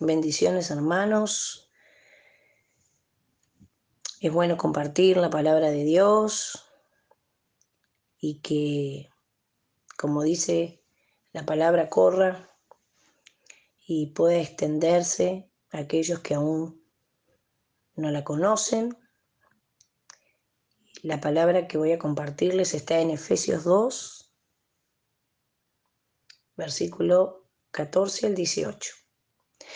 Bendiciones hermanos. Es bueno compartir la palabra de Dios y que, como dice la palabra, corra y pueda extenderse a aquellos que aún no la conocen. La palabra que voy a compartirles está en Efesios 2, versículo 14 al 18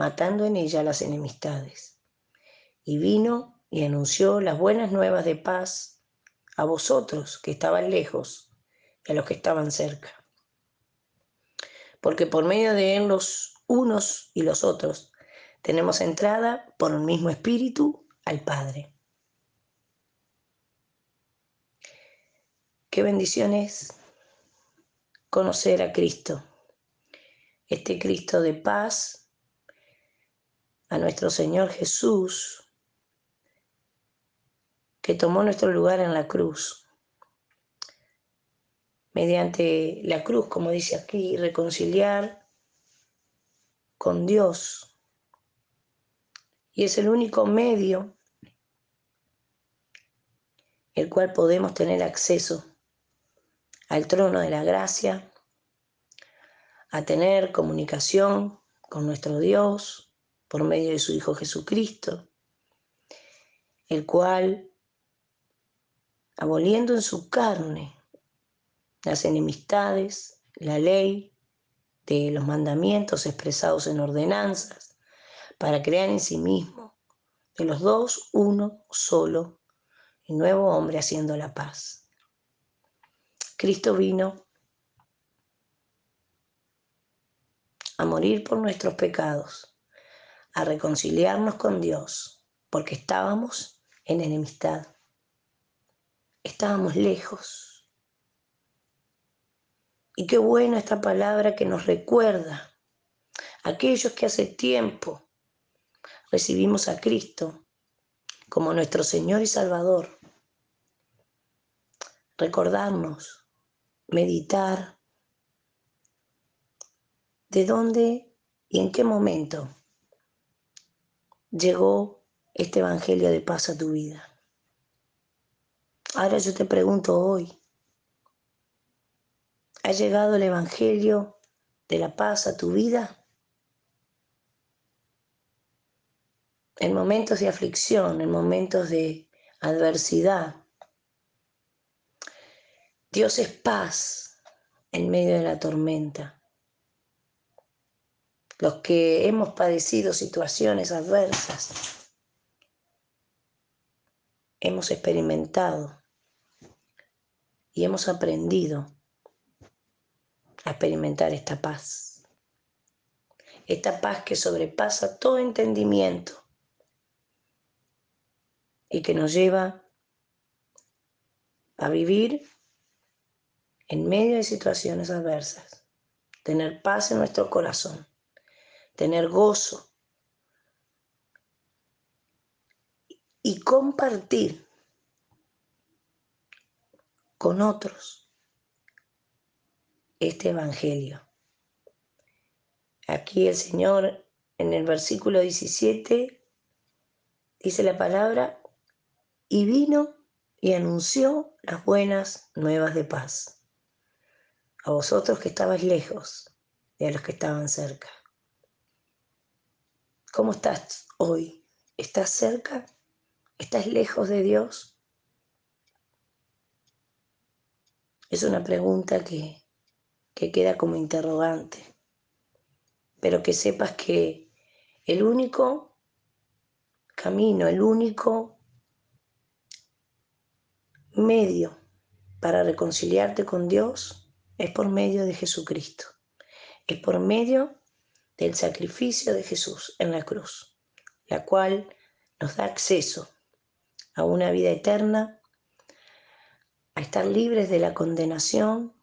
matando en ella las enemistades. Y vino y anunció las buenas nuevas de paz a vosotros que estaban lejos y a los que estaban cerca. Porque por medio de él los unos y los otros tenemos entrada por el mismo espíritu al Padre. Qué bendición es conocer a Cristo, este Cristo de paz a nuestro Señor Jesús, que tomó nuestro lugar en la cruz. Mediante la cruz, como dice aquí, reconciliar con Dios. Y es el único medio el cual podemos tener acceso al trono de la gracia, a tener comunicación con nuestro Dios, por medio de su Hijo Jesucristo, el cual, aboliendo en su carne las enemistades, la ley de los mandamientos expresados en ordenanzas, para crear en sí mismo de los dos uno solo y nuevo hombre haciendo la paz. Cristo vino a morir por nuestros pecados a reconciliarnos con Dios, porque estábamos en enemistad, estábamos lejos. Y qué buena esta palabra que nos recuerda aquellos que hace tiempo recibimos a Cristo como nuestro Señor y Salvador. Recordarnos, meditar de dónde y en qué momento llegó este Evangelio de paz a tu vida. Ahora yo te pregunto hoy, ¿ha llegado el Evangelio de la paz a tu vida? En momentos de aflicción, en momentos de adversidad. Dios es paz en medio de la tormenta los que hemos padecido situaciones adversas, hemos experimentado y hemos aprendido a experimentar esta paz. Esta paz que sobrepasa todo entendimiento y que nos lleva a vivir en medio de situaciones adversas, tener paz en nuestro corazón tener gozo y compartir con otros este Evangelio. Aquí el Señor en el versículo 17 dice la palabra, y vino y anunció las buenas nuevas de paz a vosotros que estabais lejos y a los que estaban cerca. ¿Cómo estás hoy? ¿Estás cerca? ¿Estás lejos de Dios? Es una pregunta que, que queda como interrogante, pero que sepas que el único camino, el único medio para reconciliarte con Dios es por medio de Jesucristo, es por medio del sacrificio de Jesús en la cruz, la cual nos da acceso a una vida eterna, a estar libres de la condenación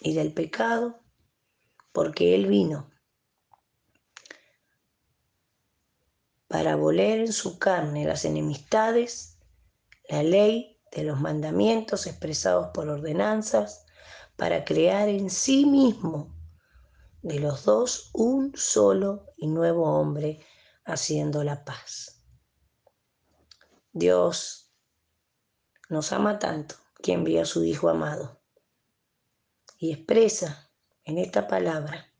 y del pecado, porque Él vino para aboler en su carne las enemistades, la ley de los mandamientos expresados por ordenanzas, para crear en sí mismo de los dos un solo y nuevo hombre haciendo la paz. Dios nos ama tanto que envía a su Hijo amado y expresa en esta palabra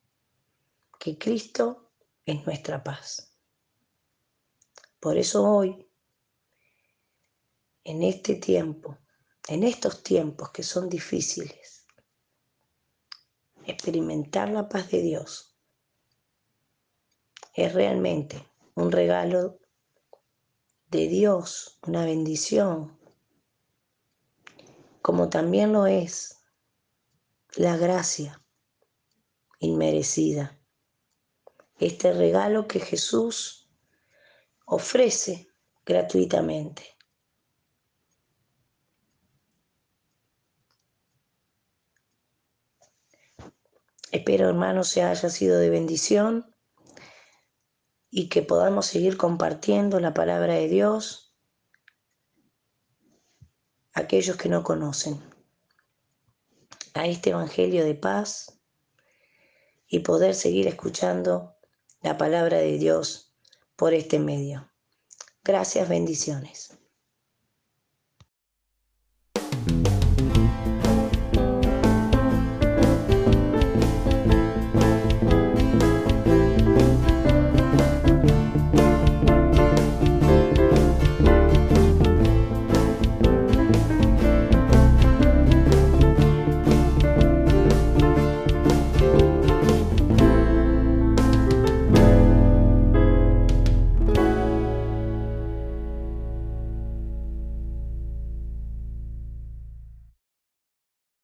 que Cristo es nuestra paz. Por eso hoy, en este tiempo, en estos tiempos que son difíciles, experimentar la paz de Dios es realmente un regalo de Dios, una bendición, como también lo es la gracia inmerecida. Este regalo que Jesús ofrece gratuitamente. Espero, hermanos, se haya sido de bendición y que podamos seguir compartiendo la palabra de Dios a aquellos que no conocen a este Evangelio de paz y poder seguir escuchando la palabra de Dios por este medio. Gracias, bendiciones.